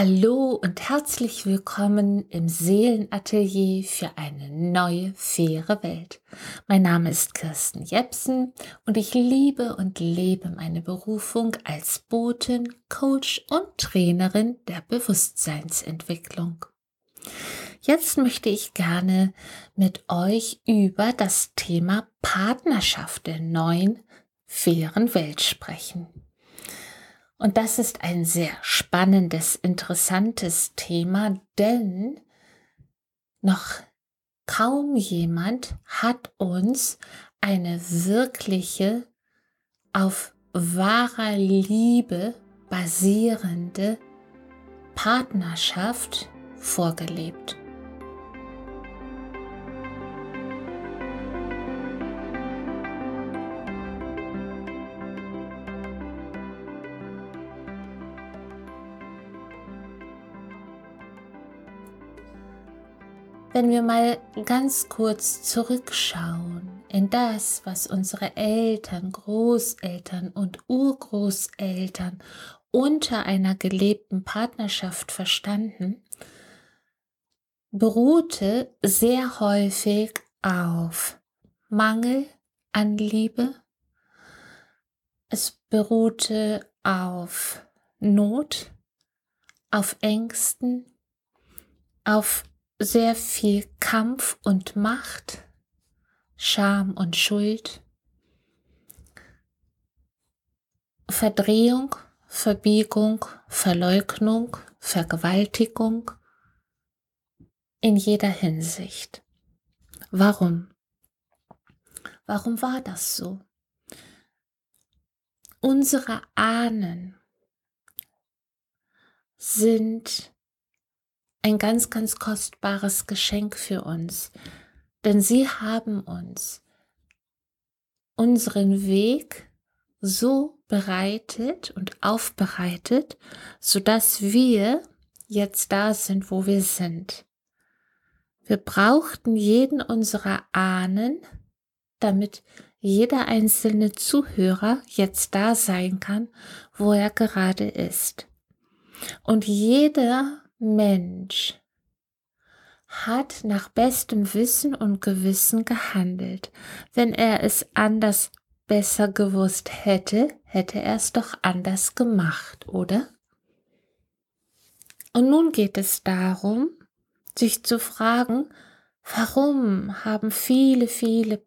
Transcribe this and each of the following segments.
Hallo und herzlich willkommen im Seelenatelier für eine neue, faire Welt. Mein Name ist Kirsten Jepsen und ich liebe und lebe meine Berufung als Botin, Coach und Trainerin der Bewusstseinsentwicklung. Jetzt möchte ich gerne mit euch über das Thema Partnerschaft der neuen, fairen Welt sprechen. Und das ist ein sehr spannendes, interessantes Thema, denn noch kaum jemand hat uns eine wirkliche, auf wahrer Liebe basierende Partnerschaft vorgelebt. Wenn wir mal ganz kurz zurückschauen in das, was unsere Eltern, Großeltern und Urgroßeltern unter einer gelebten Partnerschaft verstanden, beruhte sehr häufig auf Mangel an Liebe. Es beruhte auf Not, auf Ängsten, auf sehr viel Kampf und Macht, Scham und Schuld, Verdrehung, Verbiegung, Verleugnung, Vergewaltigung in jeder Hinsicht. Warum? Warum war das so? Unsere Ahnen sind ein ganz, ganz kostbares Geschenk für uns, denn sie haben uns unseren Weg so bereitet und aufbereitet, so dass wir jetzt da sind, wo wir sind. Wir brauchten jeden unserer Ahnen, damit jeder einzelne Zuhörer jetzt da sein kann, wo er gerade ist. Und jeder Mensch hat nach bestem Wissen und Gewissen gehandelt. Wenn er es anders besser gewusst hätte, hätte er es doch anders gemacht, oder? Und nun geht es darum, sich zu fragen, warum haben viele, viele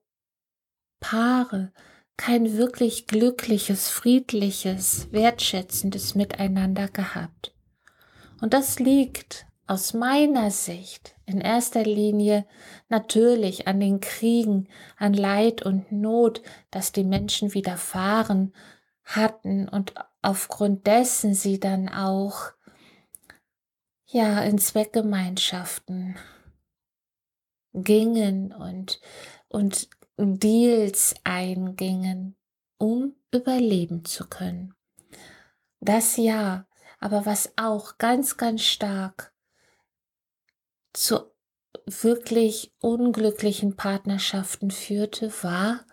Paare kein wirklich glückliches, friedliches, wertschätzendes Miteinander gehabt? Und das liegt aus meiner Sicht in erster Linie natürlich an den Kriegen, an Leid und Not, das die Menschen widerfahren hatten und aufgrund dessen sie dann auch ja in Zweckgemeinschaften gingen und und Deals eingingen, um überleben zu können. Das ja aber was auch ganz, ganz stark zu wirklich unglücklichen Partnerschaften führte, war,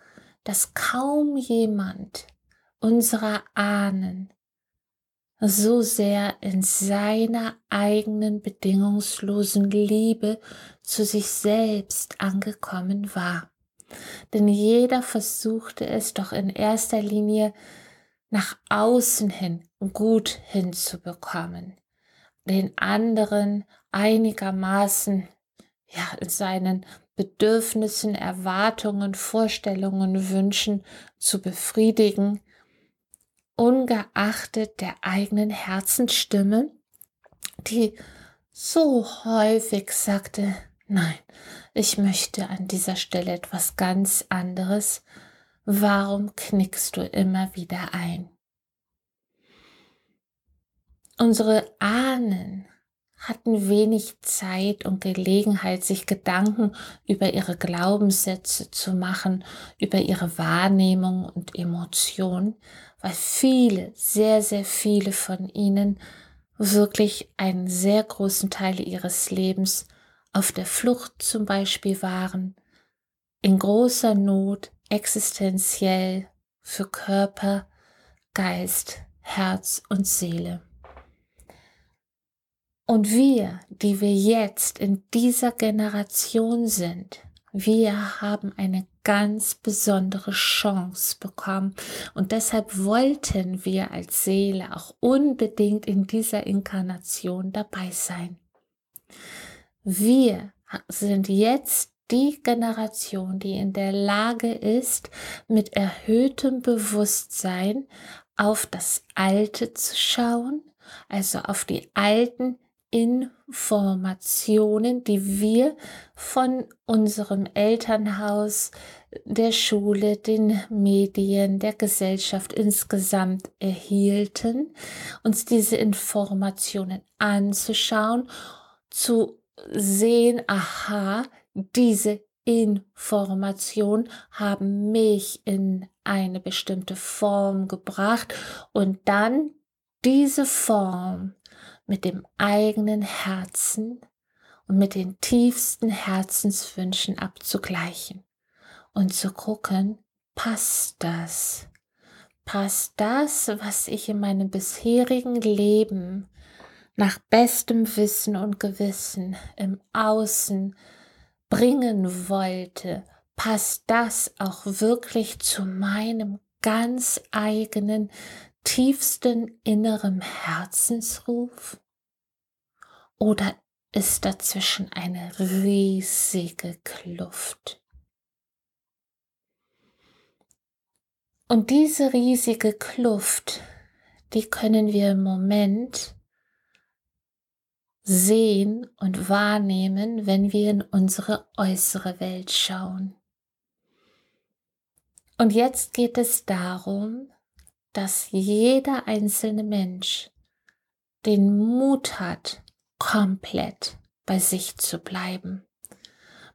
dass kaum jemand unserer Ahnen so sehr in seiner eigenen bedingungslosen Liebe zu sich selbst angekommen war. Denn jeder versuchte es doch in erster Linie nach außen hin gut hinzubekommen, den anderen einigermaßen ja in seinen Bedürfnissen, Erwartungen, Vorstellungen, Wünschen zu befriedigen, ungeachtet der eigenen Herzensstimme, die so häufig sagte, nein, ich möchte an dieser Stelle etwas ganz anderes, Warum knickst du immer wieder ein? Unsere Ahnen hatten wenig Zeit und Gelegenheit, sich Gedanken über ihre Glaubenssätze zu machen, über ihre Wahrnehmung und Emotion, weil viele, sehr, sehr viele von ihnen wirklich einen sehr großen Teil ihres Lebens auf der Flucht zum Beispiel waren, in großer Not, existenziell für Körper, Geist, Herz und Seele. Und wir, die wir jetzt in dieser Generation sind, wir haben eine ganz besondere Chance bekommen und deshalb wollten wir als Seele auch unbedingt in dieser Inkarnation dabei sein. Wir sind jetzt die Generation, die in der Lage ist, mit erhöhtem Bewusstsein auf das Alte zu schauen, also auf die alten Informationen, die wir von unserem Elternhaus, der Schule, den Medien, der Gesellschaft insgesamt erhielten, uns diese Informationen anzuschauen, zu sehen, aha, diese Informationen haben mich in eine bestimmte Form gebracht und dann diese Form mit dem eigenen Herzen und mit den tiefsten Herzenswünschen abzugleichen und zu gucken, passt das? Passt das, was ich in meinem bisherigen Leben nach bestem Wissen und Gewissen im Außen bringen wollte, passt das auch wirklich zu meinem ganz eigenen tiefsten innerem Herzensruf? Oder ist dazwischen eine riesige Kluft? Und diese riesige Kluft, die können wir im Moment sehen und wahrnehmen, wenn wir in unsere äußere Welt schauen. Und jetzt geht es darum, dass jeder einzelne Mensch den Mut hat, komplett bei sich zu bleiben,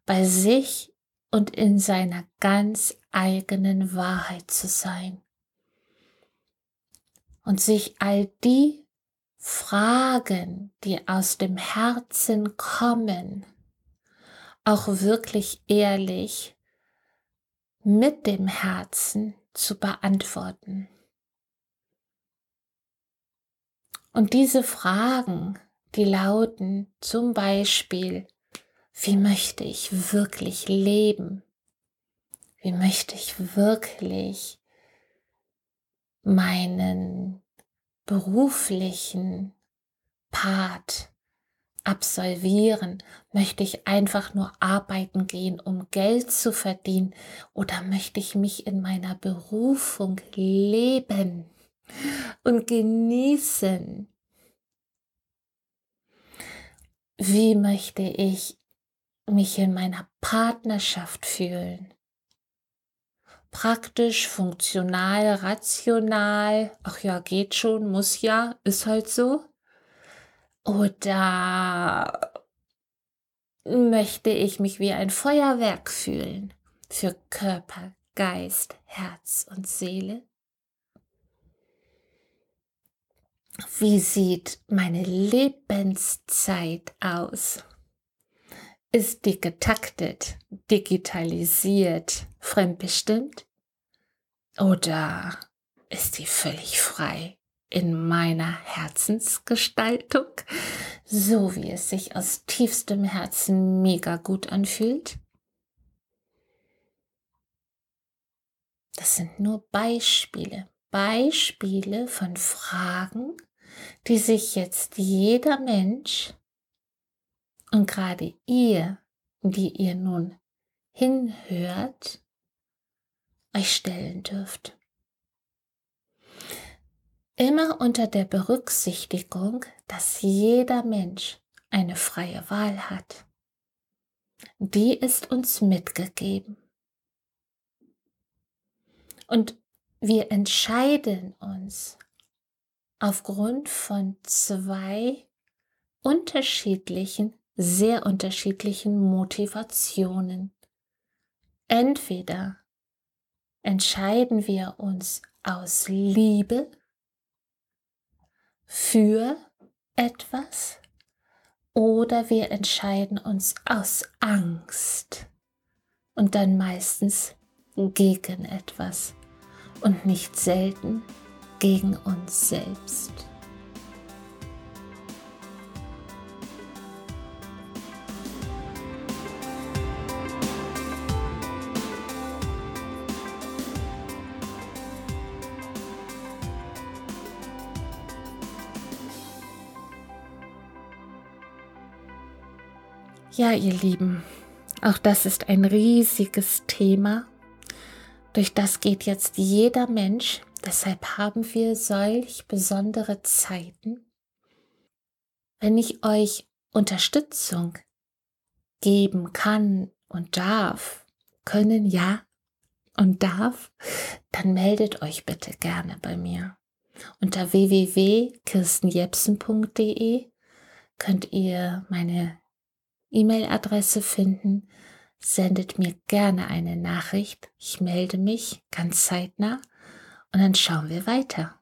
bei sich und in seiner ganz eigenen Wahrheit zu sein und sich all die Fragen, die aus dem Herzen kommen, auch wirklich ehrlich mit dem Herzen zu beantworten. Und diese Fragen, die lauten zum Beispiel, wie möchte ich wirklich leben? Wie möchte ich wirklich meinen beruflichen Part absolvieren? Möchte ich einfach nur arbeiten gehen, um Geld zu verdienen? Oder möchte ich mich in meiner Berufung leben? Und genießen. Wie möchte ich mich in meiner Partnerschaft fühlen? Praktisch, funktional, rational. Ach ja, geht schon, muss ja, ist halt so. Oder möchte ich mich wie ein Feuerwerk fühlen für Körper, Geist, Herz und Seele? Wie sieht meine Lebenszeit aus? Ist die getaktet, digitalisiert, fremdbestimmt? Oder ist die völlig frei in meiner Herzensgestaltung, so wie es sich aus tiefstem Herzen mega gut anfühlt? Das sind nur Beispiele. Beispiele von Fragen, die sich jetzt jeder Mensch und gerade ihr, die ihr nun hinhört, euch stellen dürft. Immer unter der Berücksichtigung, dass jeder Mensch eine freie Wahl hat. Die ist uns mitgegeben. Und wir entscheiden uns aufgrund von zwei unterschiedlichen, sehr unterschiedlichen Motivationen. Entweder entscheiden wir uns aus Liebe für etwas oder wir entscheiden uns aus Angst und dann meistens gegen etwas und nicht selten gegen uns selbst. Ja, ihr Lieben, auch das ist ein riesiges Thema durch das geht jetzt jeder Mensch. Deshalb haben wir solch besondere Zeiten. Wenn ich euch Unterstützung geben kann und darf, können ja und darf, dann meldet euch bitte gerne bei mir. Unter www.kirstenjepsen.de könnt ihr meine E-Mail-Adresse finden. Sendet mir gerne eine Nachricht. Ich melde mich ganz zeitnah und dann schauen wir weiter.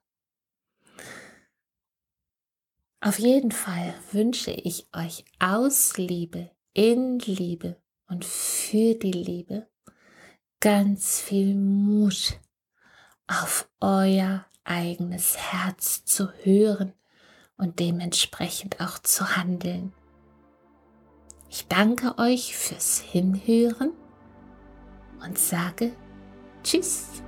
Auf jeden Fall wünsche ich euch aus Liebe, in Liebe und für die Liebe ganz viel Mut auf euer eigenes Herz zu hören und dementsprechend auch zu handeln. Ich danke euch fürs Hinhören und sage Tschüss.